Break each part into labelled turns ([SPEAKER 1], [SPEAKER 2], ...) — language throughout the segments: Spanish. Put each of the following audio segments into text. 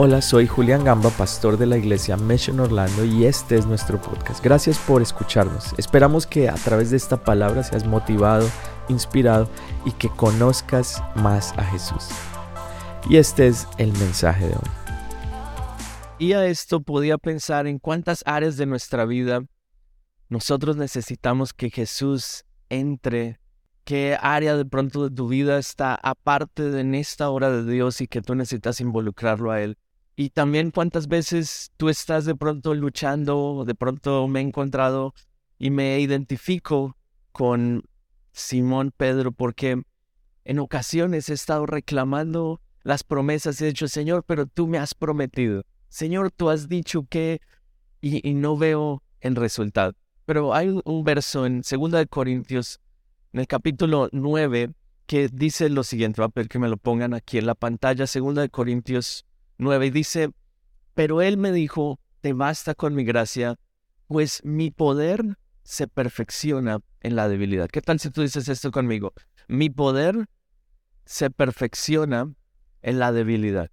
[SPEAKER 1] Hola, soy Julián Gamba, pastor de la iglesia Mission Orlando y este es nuestro podcast. Gracias por escucharnos. Esperamos que a través de esta palabra seas motivado, inspirado y que conozcas más a Jesús. Y este es el mensaje de hoy. Y a esto podía pensar en cuántas áreas de nuestra vida nosotros necesitamos que Jesús entre qué área de pronto de tu vida está aparte en esta hora de Dios y que tú necesitas involucrarlo a Él. Y también cuántas veces tú estás de pronto luchando, de pronto me he encontrado y me identifico con Simón Pedro porque en ocasiones he estado reclamando las promesas y he dicho, Señor, pero tú me has prometido. Señor, tú has dicho que... Y, no veo el resultado. Pero hay un verso en 2 Corintios, en el capítulo 9, que dice lo siguiente, va a pedir que me lo pongan aquí en la pantalla, 2 Corintios 9 y dice, pero él me dijo, te basta con mi gracia, pues mi poder se perfecciona en la debilidad. ¿Qué tal si tú dices esto conmigo? Mi poder se perfecciona en la debilidad.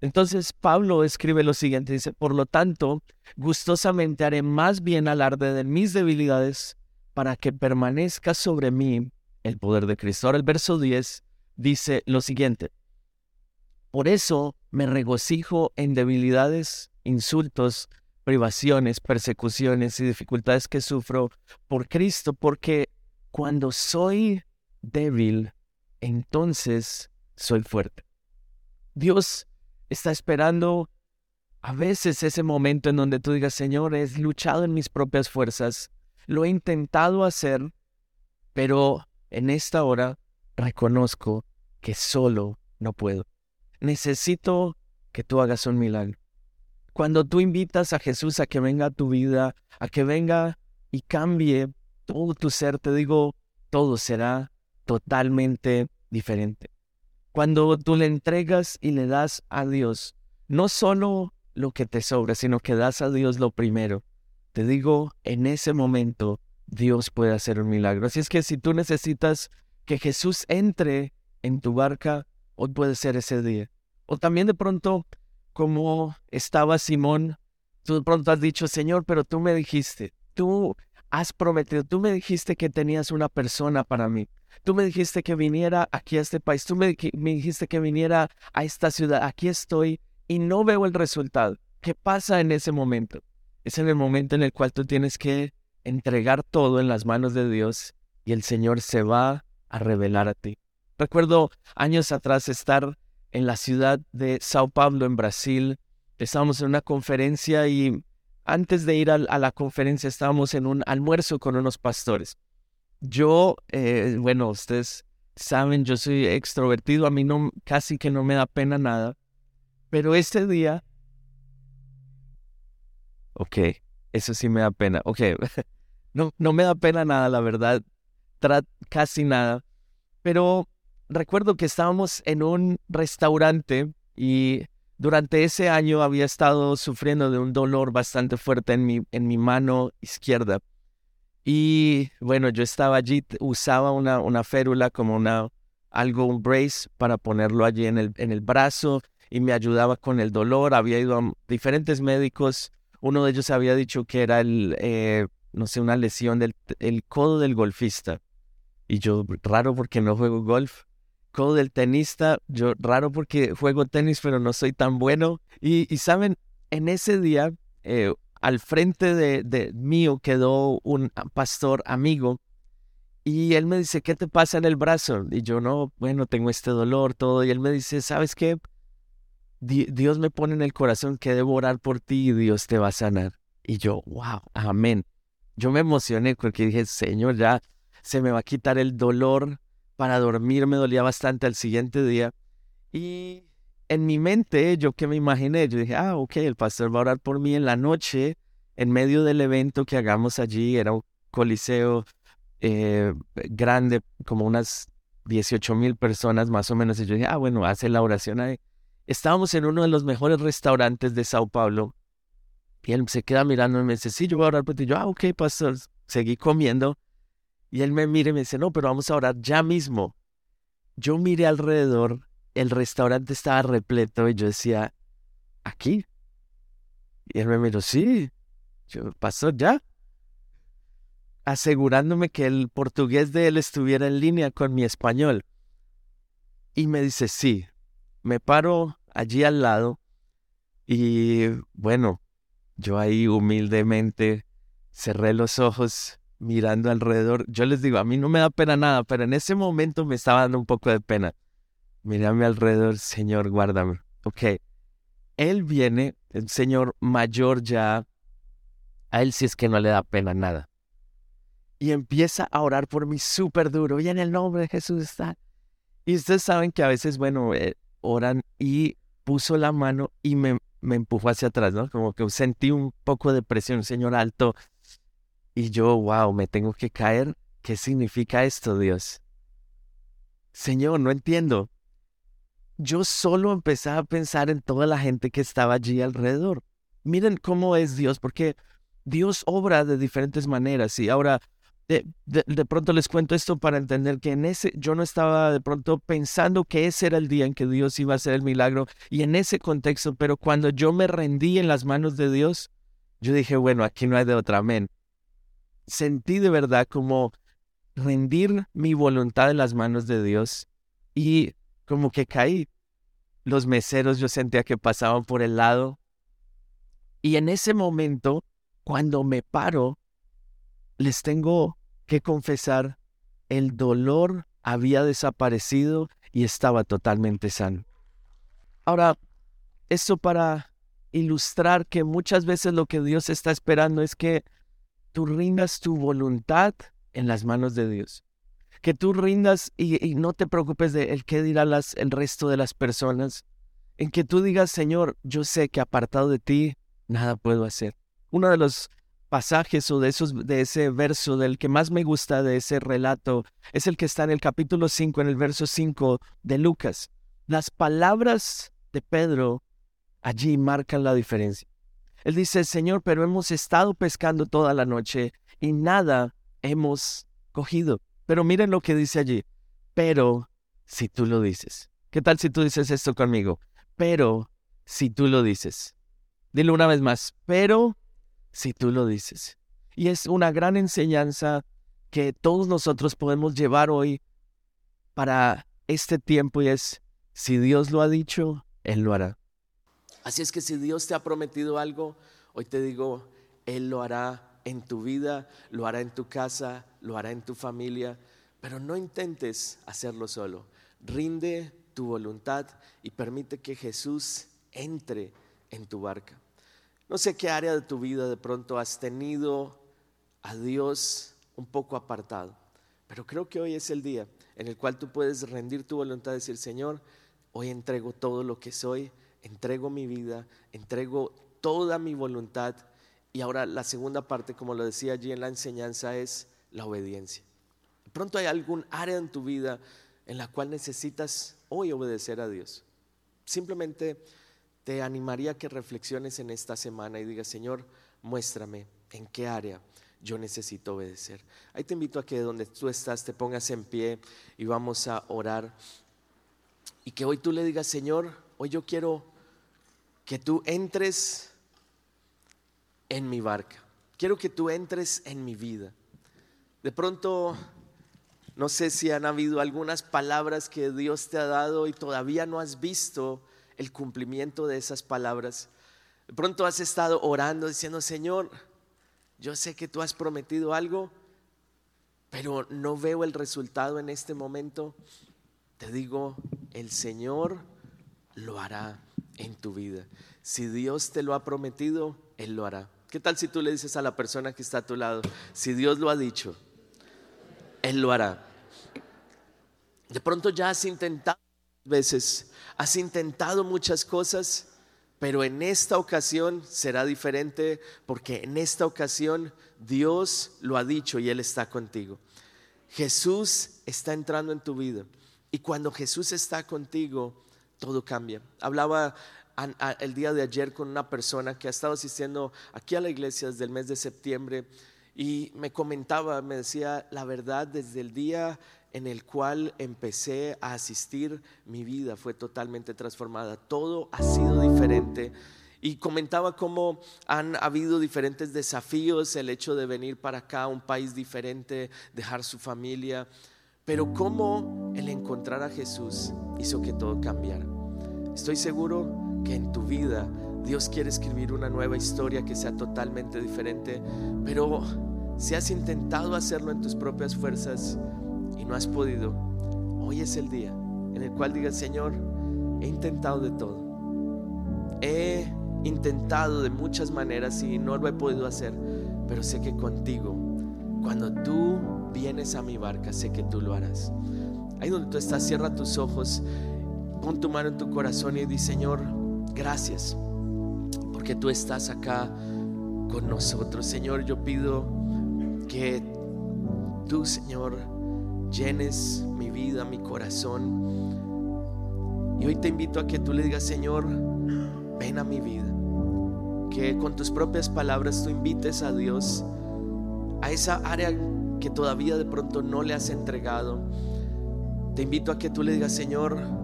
[SPEAKER 1] Entonces Pablo escribe lo siguiente, dice, por lo tanto, gustosamente haré más bien alarde de mis debilidades para que permanezca sobre mí el poder de Cristo. Ahora el verso 10 dice lo siguiente, por eso me regocijo en debilidades, insultos, privaciones, persecuciones y dificultades que sufro por Cristo, porque cuando soy débil, entonces soy fuerte. Dios está esperando a veces ese momento en donde tú digas, Señor, he luchado en mis propias fuerzas, lo he intentado hacer, pero en esta hora reconozco que solo no puedo necesito que tú hagas un milagro. Cuando tú invitas a Jesús a que venga a tu vida, a que venga y cambie todo tu ser, te digo, todo será totalmente diferente. Cuando tú le entregas y le das a Dios, no solo lo que te sobra, sino que das a Dios lo primero, te digo, en ese momento Dios puede hacer un milagro. Así es que si tú necesitas que Jesús entre en tu barca, hoy puede ser ese día. O también de pronto, como estaba Simón, tú de pronto has dicho, Señor, pero tú me dijiste, tú has prometido, tú me dijiste que tenías una persona para mí. Tú me dijiste que viniera aquí a este país, tú me, dijiste que viniera a esta ciudad, aquí estoy y no veo el resultado. ¿Qué pasa en ese momento? Es en el momento en el cual tú tienes que entregar todo en las manos de Dios y el Señor se va a revelar a ti. Recuerdo años atrás estar en la ciudad de Sao Paulo, en Brasil. Estábamos en una conferencia y antes de ir a, la conferencia estábamos en un almuerzo con unos pastores. Yo, eh, bueno, ustedes saben, yo soy extrovertido, a mí no, casi que no me da pena nada, pero este día, ok, eso sí me da pena, ok, no, no me da pena nada, la verdad, casi nada, pero recuerdo que estábamos en un restaurante y durante ese año había estado sufriendo de un dolor bastante fuerte en mi, en mi mano izquierda. Y bueno, yo estaba allí, usaba una, una férula como una, algo, un brace para ponerlo allí en el, en el brazo y me ayudaba con el dolor. Había ido a diferentes médicos. Uno de ellos había dicho que era el, eh, no sé, una lesión del el codo del golfista. Y yo, raro porque no juego golf codo del tenista, yo raro porque juego tenis pero no soy tan bueno. Y, saben, en ese día, eh, al frente de, de mío quedó un pastor amigo y él me dice, ¿qué te pasa en el brazo? Y yo, no, bueno, tengo este dolor, todo. Y él me dice, ¿sabes qué? Dios me pone en el corazón que debo orar por ti y Dios te va a sanar. Y yo, wow, amén. Yo me emocioné porque dije, Señor, ya se me va a quitar el dolor para dormir me dolía bastante al siguiente día. Y en mi mente, yo que me imaginé, yo dije, ah, ok, el pastor va a orar por mí en la noche, en medio del evento que hagamos allí. Era un coliseo eh, grande, como unas 18 mil personas más o menos. Y yo dije, ah, bueno, hace la oración ahí. Estábamos en uno de los mejores restaurantes de Sao Paulo. Y él se queda mirando y me dice, sí, yo voy a orar por ti. Yo, ah, ok, pastor. Seguí comiendo. Y él me mira y me dice, no, pero vamos a orar ya mismo. Yo miré alrededor, el restaurante estaba repleto y yo decía, ¿aquí? Y él me miró, sí, yo, pasó ya. Asegurándome que el portugués de él estuviera en línea con mi español. Y me dice, sí, me paro allí al lado y bueno, yo ahí humildemente cerré los ojos mirando alrededor. Yo les digo, a mí no me da pena nada, pero en ese momento me estaba dando un poco de pena. Miré alrededor, Señor, guárdame. Ok, él viene, el Señor mayor ya, a él sí es que no le da pena nada. Y empieza a orar por mí súper duro, y en el nombre de Jesús está. Y ustedes saben que a veces, bueno, eh, oran y puso la mano y me, me empujó hacia atrás, ¿no? Como que sentí un poco de presión, Señor alto. Y yo, wow, me tengo que caer. ¿Qué significa esto, Dios? Señor, no entiendo. Yo solo empezaba a pensar en toda la gente que estaba allí alrededor. Miren cómo es Dios, porque Dios obra de diferentes maneras. Y ahora de, de, pronto les cuento esto para entender que en ese yo no estaba de pronto pensando que ese era el día en que Dios iba a hacer el milagro y en ese contexto, pero cuando yo me rendí en las manos de Dios, yo dije, bueno, aquí no hay de otra, amén. Sentí de verdad como rendir mi voluntad en las manos de Dios y como que caí. Los meseros yo sentía que pasaban por el lado y en ese momento, cuando me paro, les tengo que confesar, el dolor había desaparecido y estaba totalmente sano. Ahora, esto para ilustrar que muchas veces lo que Dios está esperando es que tú rindas tu voluntad en las manos de Dios. Que tú rindas y, no te preocupes de el qué dirá las, el resto de las personas. En que tú digas, Señor, yo sé que apartado de ti, nada puedo hacer. Uno de los pasajes o de, esos, de ese verso, del que más me gusta de ese relato, es el que está en el capítulo 5, en el verso 5 de Lucas. Las palabras de Pedro allí marcan la diferencia. Él dice, Señor, pero hemos estado pescando toda la noche y nada hemos cogido. Pero miren lo que dice allí. Pero si tú lo dices. ¿Qué tal si tú dices esto conmigo? Pero si tú lo dices. Dilo una vez más. Pero si tú lo dices. Y es una gran enseñanza que todos nosotros podemos llevar hoy para este tiempo y es, si Dios lo ha dicho, Él lo hará. Así es que si Dios te ha prometido algo, hoy te digo, Él lo hará en tu vida, lo hará en tu casa, lo hará en tu familia, pero no intentes hacerlo solo. Rinde tu voluntad y permite que Jesús entre en tu barca. No sé qué área de tu vida de pronto has tenido a Dios un poco apartado, pero creo que hoy es el día en el cual tú puedes rendir tu voluntad y decir, Señor, hoy entrego todo lo que soy, entrego mi vida, entrego toda mi voluntad. Y ahora la segunda parte, como lo decía allí en la enseñanza, es la obediencia. Pronto hay algún área en tu vida en la cual necesitas hoy obedecer a Dios. Simplemente te animaría a que reflexiones en esta semana y digas, Señor, muéstrame en qué área yo necesito obedecer. Ahí te invito a que donde tú estás te pongas en pie y vamos a orar. Y que hoy tú le digas, Señor, hoy yo quiero que tú entres en mi barca. Quiero que tú entres en mi vida. De pronto, no sé si han habido algunas palabras que Dios te ha dado y todavía no has visto el cumplimiento de esas palabras. De pronto has estado orando diciendo, Señor, yo sé que tú has prometido algo, pero no veo el resultado en este momento. Te digo, el Señor lo hará en tu vida. Si Dios te lo ha prometido, Él lo hará. ¿Qué tal si tú le dices a la persona que está a tu lado, si Dios lo ha dicho, Él lo hará? De pronto ya has intentado veces, has intentado muchas cosas, pero en esta ocasión será diferente porque en esta ocasión Dios lo ha dicho y Él está contigo. Jesús está entrando en tu vida y cuando Jesús está contigo, todo cambia. Hablaba el día de ayer con una persona que ha estado asistiendo aquí a la iglesia desde el mes de septiembre y me comentaba, me decía, la verdad, desde el día en el cual empecé a asistir, mi vida fue totalmente transformada. Todo ha sido diferente. Y comentaba cómo han habido diferentes desafíos, el hecho de venir para acá, un país diferente, dejar su familia, pero cómo el encontrar a Jesús hizo que todo cambiara. Estoy seguro que en tu vida Dios quiere escribir una nueva historia que sea totalmente diferente, pero si has intentado hacerlo en tus propias fuerzas y no has podido, hoy es el día en el cual digas, Señor, he intentado de todo. He intentado de muchas maneras y no lo he podido hacer, pero sé que contigo, cuando tú vienes a mi barca, sé que tú lo harás. Ahí donde tú estás, cierra tus ojos, pon tu mano en tu corazón y di, Señor, gracias, porque tú estás acá con nosotros. Señor, yo pido que tú, Señor, llenes mi vida, mi corazón. Y hoy te invito a que tú le digas, Señor, ven a mi vida. Que con tus propias palabras tú invites a Dios a esa área que todavía de pronto no le has entregado. Te invito a que tú le digas, Señor,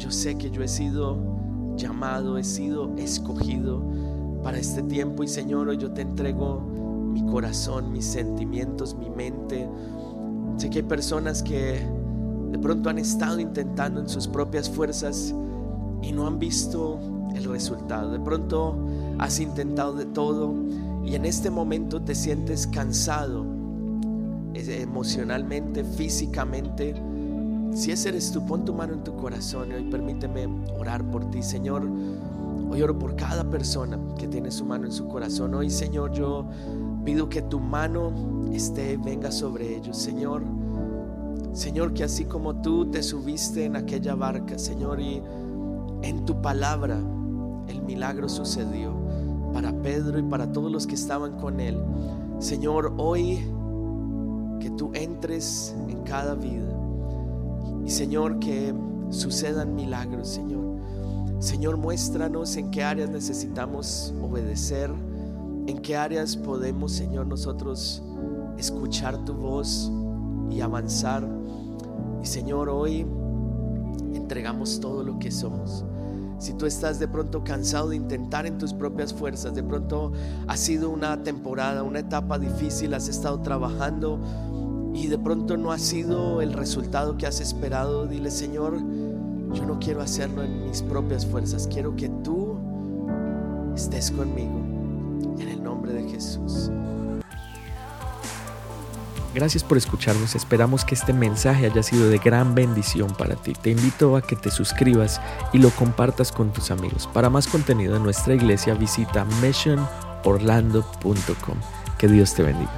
[SPEAKER 1] yo sé que yo he sido llamado, he sido escogido para este tiempo y Señor, hoy yo te entrego mi corazón, mis sentimientos, mi mente. Sé que hay personas que de pronto han estado intentando en sus propias fuerzas y no han visto el resultado. De pronto has intentado de todo y en este momento te sientes cansado emocionalmente, físicamente. Si ese eres tú, pon tu mano en tu corazón y hoy permíteme orar por ti, Señor. Hoy oro por cada persona que tiene su mano en su corazón. Hoy, Señor, yo pido que tu mano esté, venga sobre ellos, Señor. Señor, que así como tú te subiste en aquella barca, Señor, y en tu palabra el milagro sucedió para Pedro y para todos los que estaban con él. Señor, hoy que tú entres en cada vida. Señor, que sucedan milagros, Señor. Señor, muéstranos en qué áreas necesitamos obedecer, en qué áreas podemos, Señor, nosotros escuchar tu voz y avanzar. Y Señor, hoy entregamos todo lo que somos. Si tú estás de pronto cansado de intentar en tus propias fuerzas, de pronto ha sido una temporada, una etapa difícil, has estado trabajando y de pronto no ha sido el resultado que has esperado, dile Señor, yo no quiero hacerlo en mis propias fuerzas, quiero que tú estés conmigo en el nombre de Jesús.
[SPEAKER 2] Gracias por escucharnos, esperamos que este mensaje haya sido de gran bendición para ti. Te invito a que te suscribas y lo compartas con tus amigos. Para más contenido de nuestra iglesia visita missionorlando.com. Que Dios te bendiga.